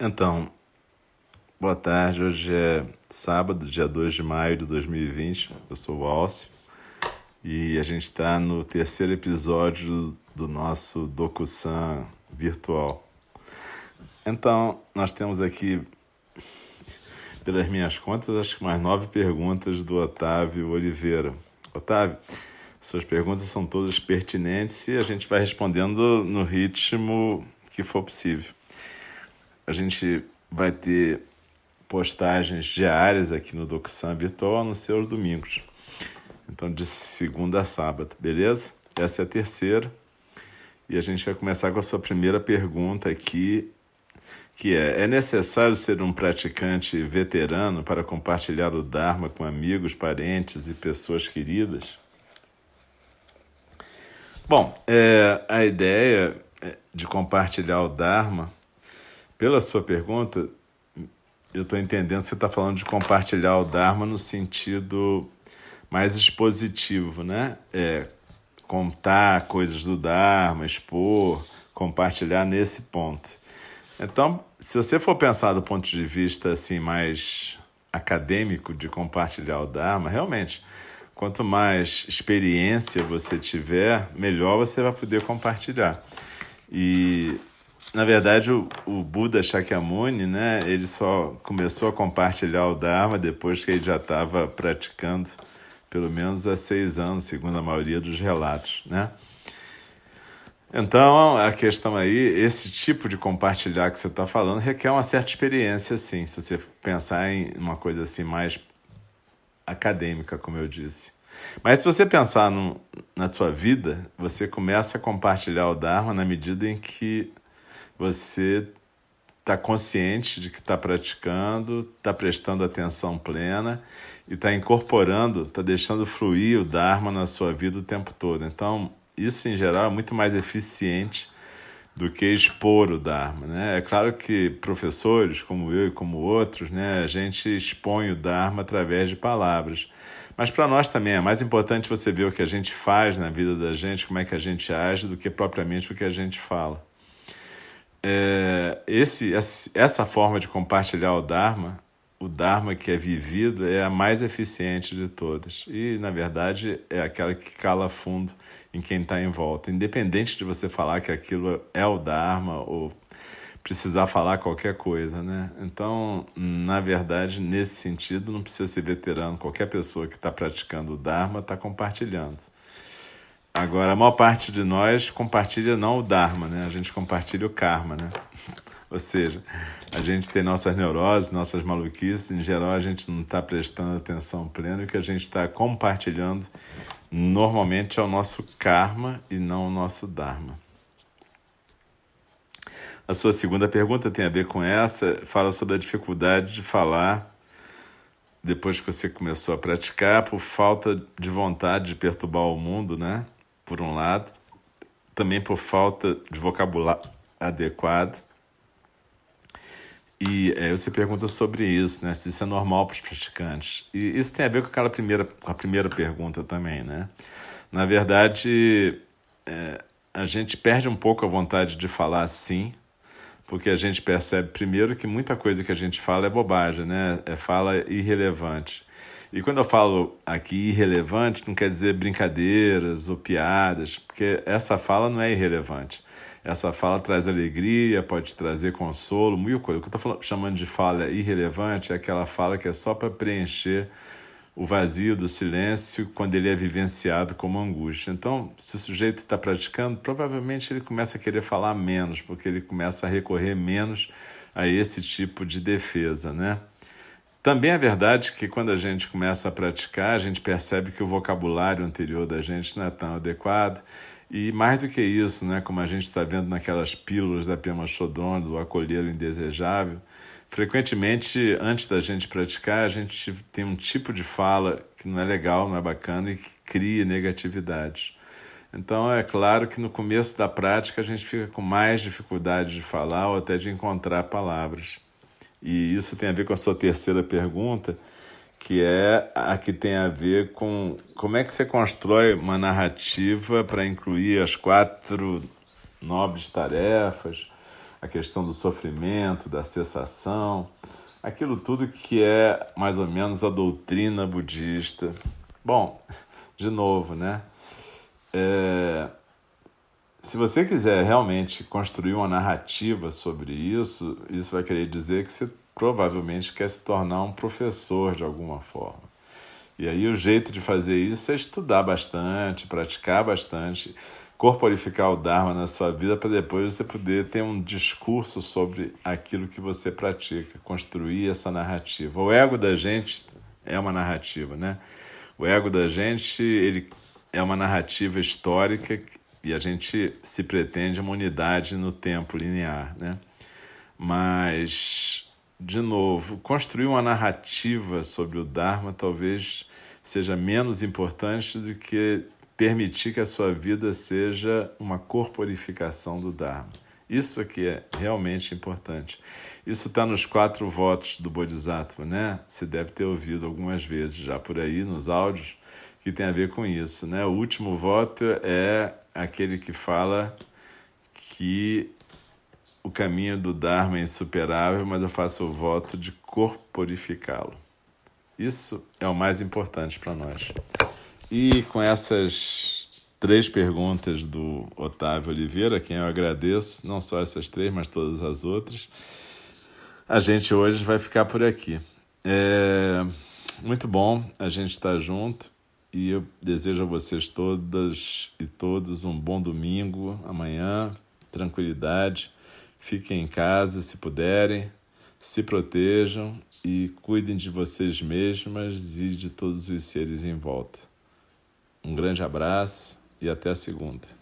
Então, boa tarde. Hoje é sábado, dia 2 de maio de 2020. Eu sou o Alcio e a gente está no terceiro episódio do nosso DocuSan virtual. Então, nós temos aqui, pelas minhas contas, acho que mais nove perguntas do Otávio Oliveira. Otávio, suas perguntas são todas pertinentes e a gente vai respondendo no ritmo que for possível. A gente vai ter postagens diárias aqui no DocuSam Virtual nos seus domingos. Então, de segunda a sábado, beleza? Essa é a terceira. E a gente vai começar com a sua primeira pergunta aqui, que é: é necessário ser um praticante veterano para compartilhar o Dharma com amigos, parentes e pessoas queridas? Bom, é, a ideia de compartilhar o Dharma pela sua pergunta, eu estou entendendo que você está falando de compartilhar o Dharma no sentido mais expositivo, né? É, contar coisas do Dharma, expor, compartilhar nesse ponto. Então, se você for pensar do ponto de vista assim mais acadêmico de compartilhar o Dharma, realmente, quanto mais experiência você tiver, melhor você vai poder compartilhar. E na verdade, o, o Buda Shakyamuni, né, ele só começou a compartilhar o Dharma depois que ele já estava praticando pelo menos há seis anos, segundo a maioria dos relatos, né? Então, a questão aí, esse tipo de compartilhar que você está falando requer uma certa experiência, sim, se você pensar em uma coisa assim mais acadêmica, como eu disse. Mas se você pensar no, na sua vida, você começa a compartilhar o Dharma na medida em que você está consciente de que está praticando, está prestando atenção plena e está incorporando, está deixando fluir o Dharma na sua vida o tempo todo. Então, isso em geral é muito mais eficiente do que expor o Dharma. Né? É claro que professores como eu e como outros, né, a gente expõe o Dharma através de palavras. Mas para nós também é mais importante você ver o que a gente faz na vida da gente, como é que a gente age, do que propriamente o que a gente fala é, esse, essa forma de compartilhar o Dharma, o Dharma que é vivido, é a mais eficiente de todas. E, na verdade, é aquela que cala fundo em quem está em volta. Independente de você falar que aquilo é o Dharma ou precisar falar qualquer coisa, né? Então, na verdade, nesse sentido, não precisa ser veterano. Qualquer pessoa que está praticando o Dharma está compartilhando. Agora, a maior parte de nós compartilha não o Dharma, né? A gente compartilha o karma, né? Ou seja, a gente tem nossas neuroses, nossas maluquices, em geral a gente não está prestando atenção plena e o que a gente está compartilhando normalmente é o nosso karma e não o nosso Dharma. A sua segunda pergunta tem a ver com essa, fala sobre a dificuldade de falar depois que você começou a praticar por falta de vontade de perturbar o mundo, né? Por um lado, também por falta de vocabulário adequado. E é, você pergunta sobre isso, né? Se isso é normal para os praticantes. E isso tem a ver com aquela primeira, com a primeira pergunta também, né? Na verdade, é, a gente perde um pouco a vontade de falar sim, porque a gente percebe primeiro que muita coisa que a gente fala é bobagem, né? É fala irrelevante. E quando eu falo aqui irrelevante, não quer dizer brincadeiras ou piadas, porque essa fala não é irrelevante. Essa fala traz alegria, pode trazer consolo, muita coisa. O que eu estou chamando de fala irrelevante é aquela fala que é só para preencher o vazio do silêncio quando ele é vivenciado como angústia. Então, se o sujeito está praticando, provavelmente ele começa a querer falar menos, porque ele começa a recorrer menos a esse tipo de defesa, né? Também é verdade que quando a gente começa a praticar, a gente percebe que o vocabulário anterior da gente não é tão adequado. E mais do que isso, né, como a gente está vendo naquelas pílulas da Pema Chodron, do acolher o indesejável, frequentemente, antes da gente praticar, a gente tem um tipo de fala que não é legal, não é bacana e que cria negatividade. Então, é claro que no começo da prática a gente fica com mais dificuldade de falar ou até de encontrar palavras. E isso tem a ver com a sua terceira pergunta, que é a que tem a ver com como é que você constrói uma narrativa para incluir as quatro nobres tarefas, a questão do sofrimento, da cessação, aquilo tudo que é mais ou menos a doutrina budista. Bom, de novo, né? É, se você quiser realmente construir uma narrativa sobre isso, isso vai querer dizer que você provavelmente quer se tornar um professor de alguma forma. E aí o jeito de fazer isso é estudar bastante, praticar bastante, corporificar o Dharma na sua vida para depois você poder ter um discurso sobre aquilo que você pratica, construir essa narrativa. O ego da gente é uma narrativa, né? O ego da gente, ele é uma narrativa histórica e a gente se pretende uma unidade no tempo linear, né? Mas de novo, construir uma narrativa sobre o Dharma talvez seja menos importante do que permitir que a sua vida seja uma corporificação do Dharma. Isso aqui é realmente importante. Isso está nos quatro votos do Bodhisattva, né? Você deve ter ouvido algumas vezes já por aí nos áudios que tem a ver com isso, né? O último voto é aquele que fala que o caminho do Dharma é insuperável, mas eu faço o voto de corporificá-lo. Isso é o mais importante para nós. E com essas três perguntas do Otávio Oliveira, a quem eu agradeço, não só essas três, mas todas as outras, a gente hoje vai ficar por aqui. É muito bom a gente estar junto e eu desejo a vocês todas e todos um bom domingo amanhã, tranquilidade Fiquem em casa se puderem, se protejam e cuidem de vocês mesmas e de todos os seres em volta. Um grande abraço e até a segunda.